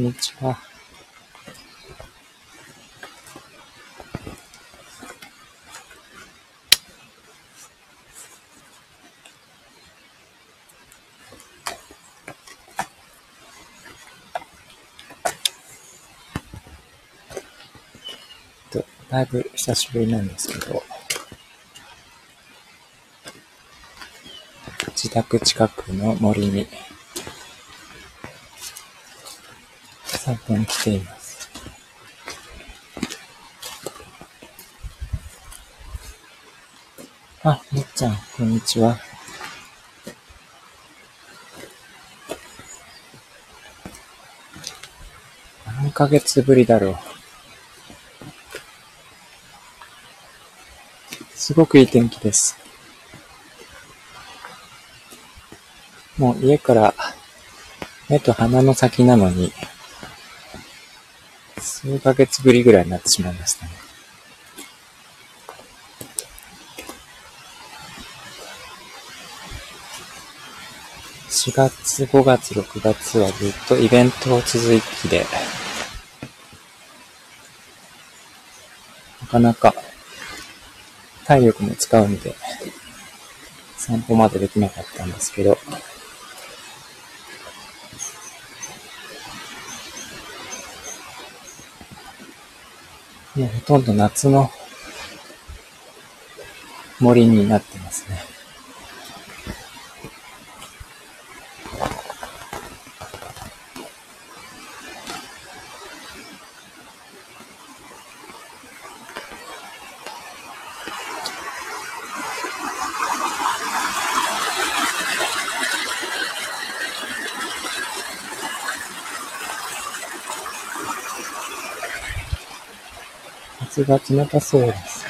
んにちは。と、だいぶ久しぶりなんですけど、自宅近くの森に散歩に来ています。あ、みっちゃん、こんにちは。何ヶ月ぶりだろう。すごくいい天気です。もう家から目と鼻の先なのに、数ヶ月ぶりぐらいになってしまいましたね。4月、5月、6月はずっとイベントを続きで、なかなか体力も使うんで、散歩までできなかったんですけど、もうほとんど夏の森になってますね。夏が冷たそうです。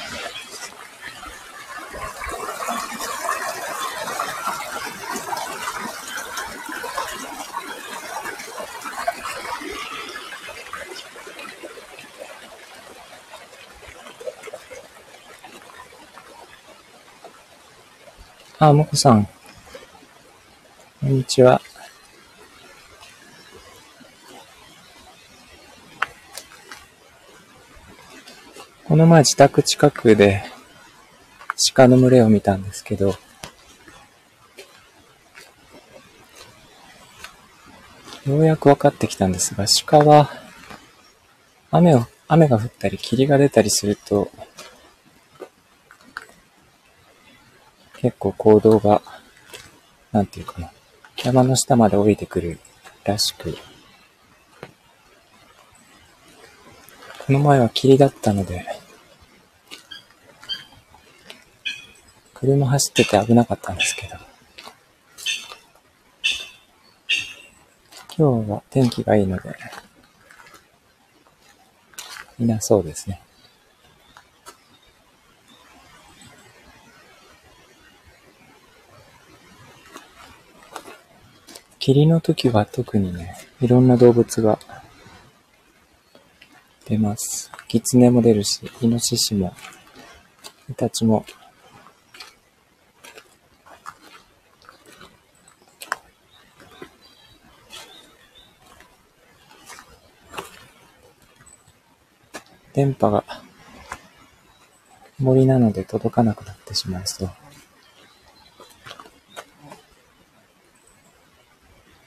あ、もこさん。こんにちは。この前自宅近くで鹿の群れを見たんですけど、ようやく分かってきたんですが、鹿は雨を、雨が降ったり霧が出たりすると、結構行動が、なんていうかな、山の下まで降りてくるらしく、この前は霧だったので、車走ってて危なかったんですけど、今日は天気がいいので、いなそうですね。霧の時は特にね、いろんな動物が出ます。キツネも出るし、イノシシも、イタチも。電波が森なので届かなくなってしまいそう。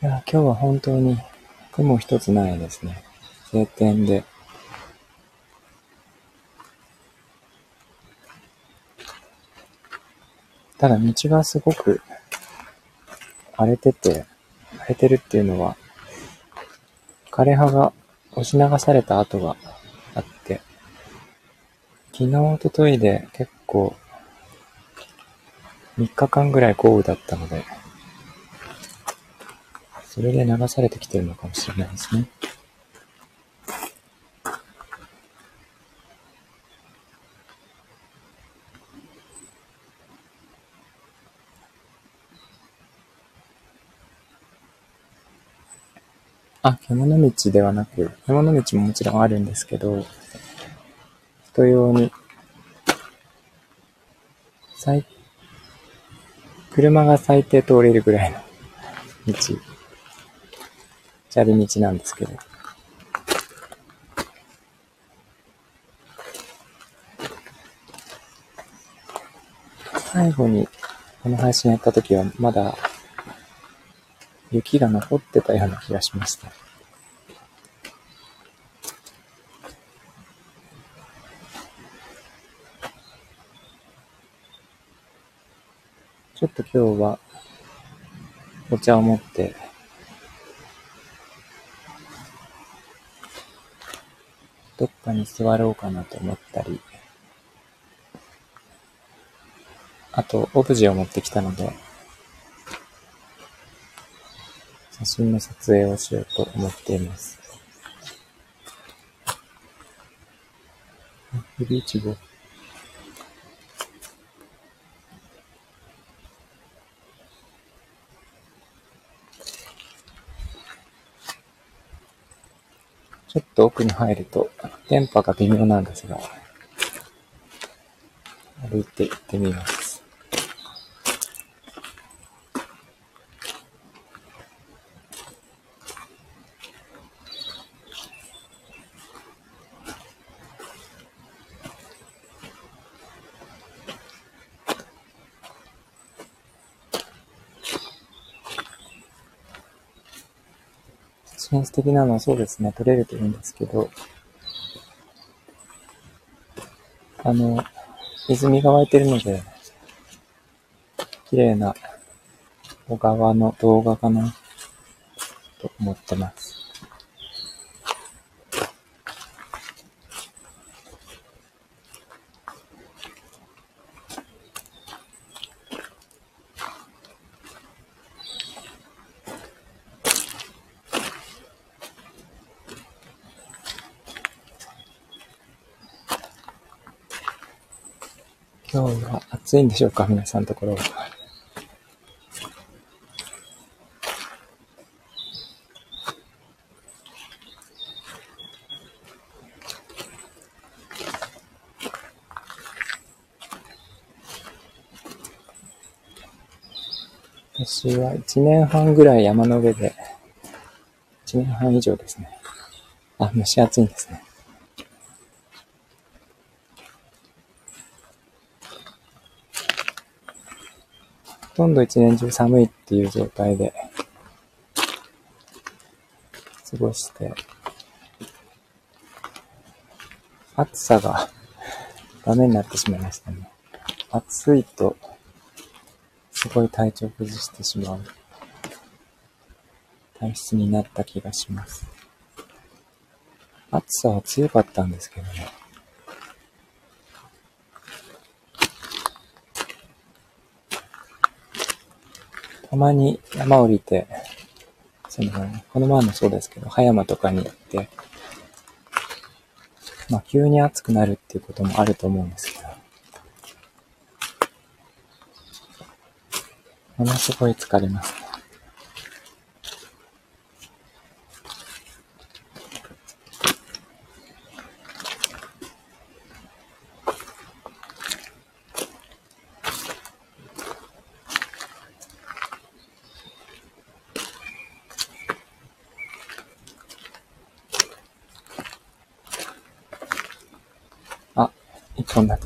いや、今日は本当に雲一つないですね。晴天で。ただ道がすごく荒れてて、荒れてるっていうのは、枯葉が押し流された跡が、昨日、一昨日で結構3日間ぐらい豪雨だったので、それで流されてきてるのかもしれないですね。あ、獣道ではなく、獣道ももちろんあるんですけど、人用に、最、車が最低通れるぐらいの道、砂利道なんですけど。最後にこの配信やった時はまだ雪が残ってたような気がしました。ちょっと今日はお茶を持ってどっかに座ろうかなと思ったり、あと、オブジェを持ってきたので、写真の撮影をしようと思っています。フリーチゴ。ちょと奥に入ると電波が微妙なんですが、歩いて行ってみます。ンス的なのはそうですね、取れるといいんですけど、あの、泉が湧いてるので、綺麗な小川の動画かな、と思ってます。今日は暑いんでしょうか皆さんのところは。私は1年半ぐらい山の上で、1年半以上ですね。あ、蒸し暑いんですね。とんど一年中寒いっていう状態で過ごして、暑さが ダメになってしまいましたね。暑いと、すごい体調崩してしまう体質になった気がします。暑さは強かったんですけどね。たまに山降りて、その、この前もそうですけど、葉山とかに行って、まあ、急に暑くなるっていうこともあると思うんですけど、ものすごい疲れます。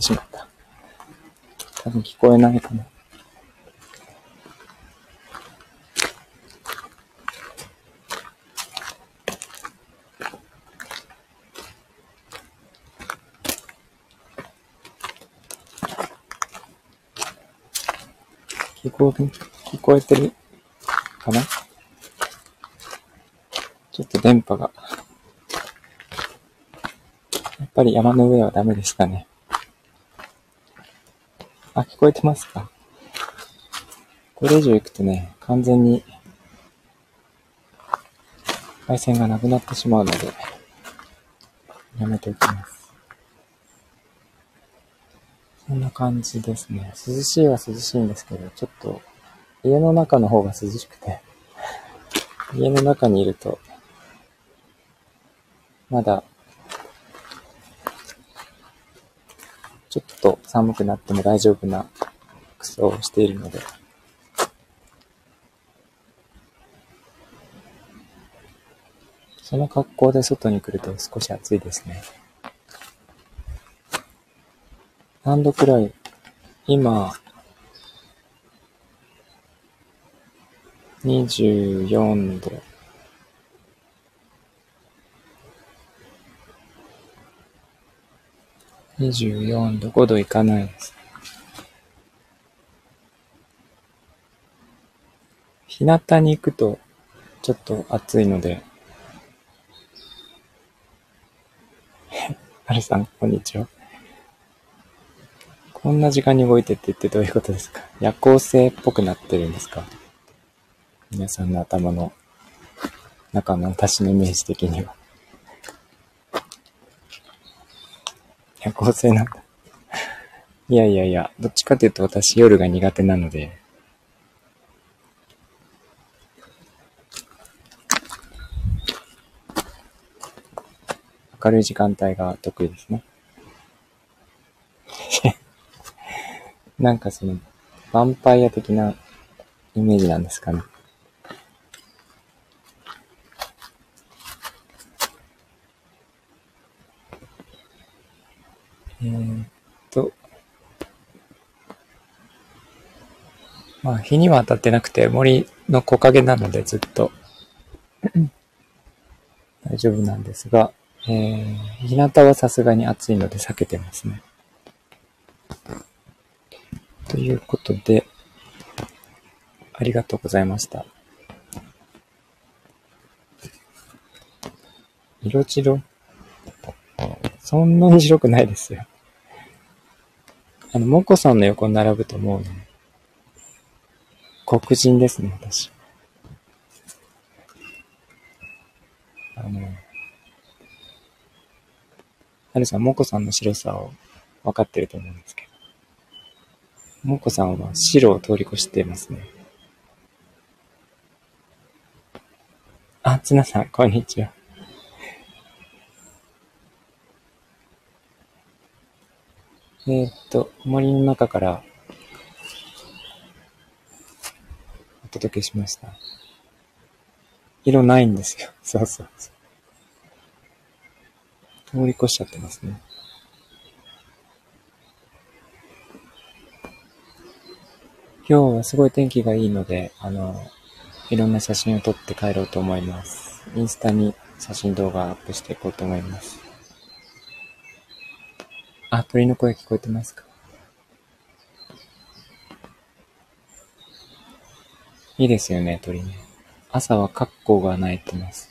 しまった。多分聞こえないかな。聞こえ、聞こえてるかな？ちょっと電波が。やっぱり山の上はダメですかね。あ、聞こえてますかこれ以上行くとね、完全に配線がなくなってしまうので、やめておきます。そんな感じですね。涼しいは涼しいんですけど、ちょっと家の中の方が涼しくて、家の中にいると、まだちょっと寒くなっても大丈夫な服装をしているので、その格好で外に来ると少し暑いですね。何度くらい今、24度。24度、5度いかないです。日向に行くとちょっと暑いので、はるさん、こんにちは。こんな時間に動いてって言ってどういうことですか？夜行性っぽくなってるんですか？皆さんの頭の中の私のイメージ的には。夜行性なんだ。いやいやいや、どっちかというと私夜が苦手なので、明るい時間帯が得意ですね。なんかその、ヴァンパイア的なイメージなんですかね。えー、っと、まあ日には当たってなくて森の木陰なのでずっと 大丈夫なんですが、えー、日向はさすがに暑いので避けてますね。ということで、ありがとうございました。色白そんなに白くないですよ。あの、もこさんの横に並ぶともうね、黒人ですね、私。あの、はるさん、もこさんの白さを分かってると思うんですけど。もこさんは白を通り越してますね。あ、つなさん、こんにちは。えー、っと、森の中からお届けしました。色ないんですよ。そうそうそう。通り越しちゃってますね。今日はすごい天気がいいので、あの、いろんな写真を撮って帰ろうと思います。インスタに写真動画アップしていこうと思います。あ、鳥の声聞こえてますか？いいですよね、鳥ね。朝はカッコウが鳴いてます。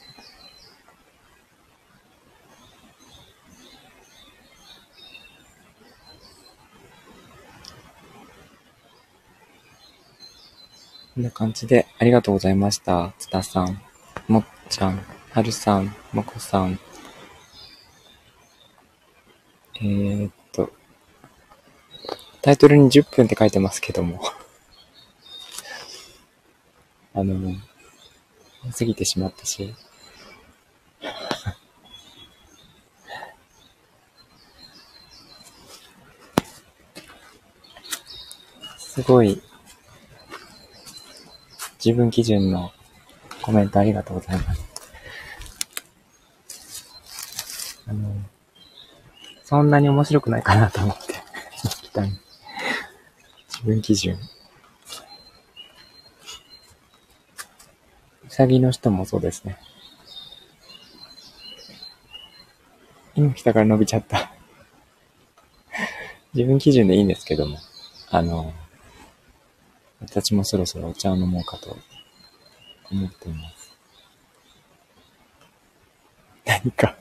こんな感じで、ありがとうございました。津田さん、もっちゃん、はるさん、もこさん。えー、っと、タイトルに10分って書いてますけども あの、過ぎてしまったし すごい自分基準のコメントありがとうございます。あの、そんなに面白くないかなと思って、きた自分基準。うさぎの人もそうですね。今来たから伸びちゃった。自分基準でいいんですけども、あの、私もそろそろお茶を飲もうかと思っています。何か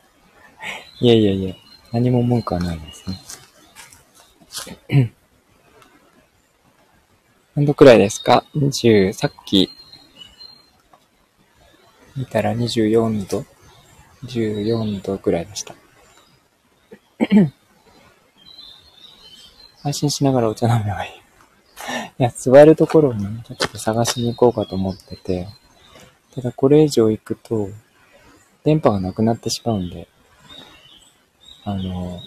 いやいやいや、何も文句はないですね。何度くらいですか ?20、さっき見たら24度 ?14 度くらいでした。配信しながらお茶飲めばいい。いや、座るところをね、ちょっと探しに行こうかと思ってて、ただこれ以上行くと、電波がなくなってしまうんで、あの、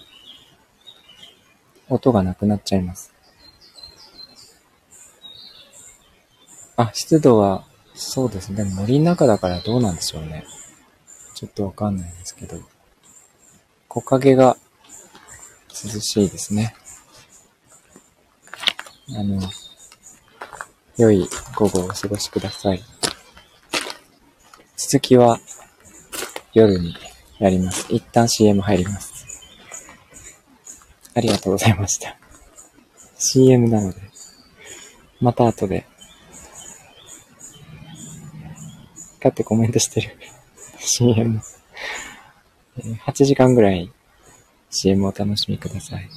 音がなくなっちゃいます。あ、湿度は、そうですね。森の中だからどうなんでしょうね。ちょっとわかんないんですけど。木陰が涼しいですね。あの、良い午後をお過ごしください。続きは夜にやります。一旦 CM 入ります。ありがとうございました。CM なので、また後で。かってコメントしてる。CM。8時間ぐらい CM をお楽しみください。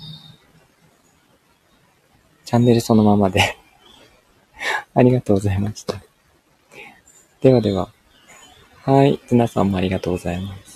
チャンネルそのままで。ありがとうございました。ではでは。はい。ツナさんもありがとうございます。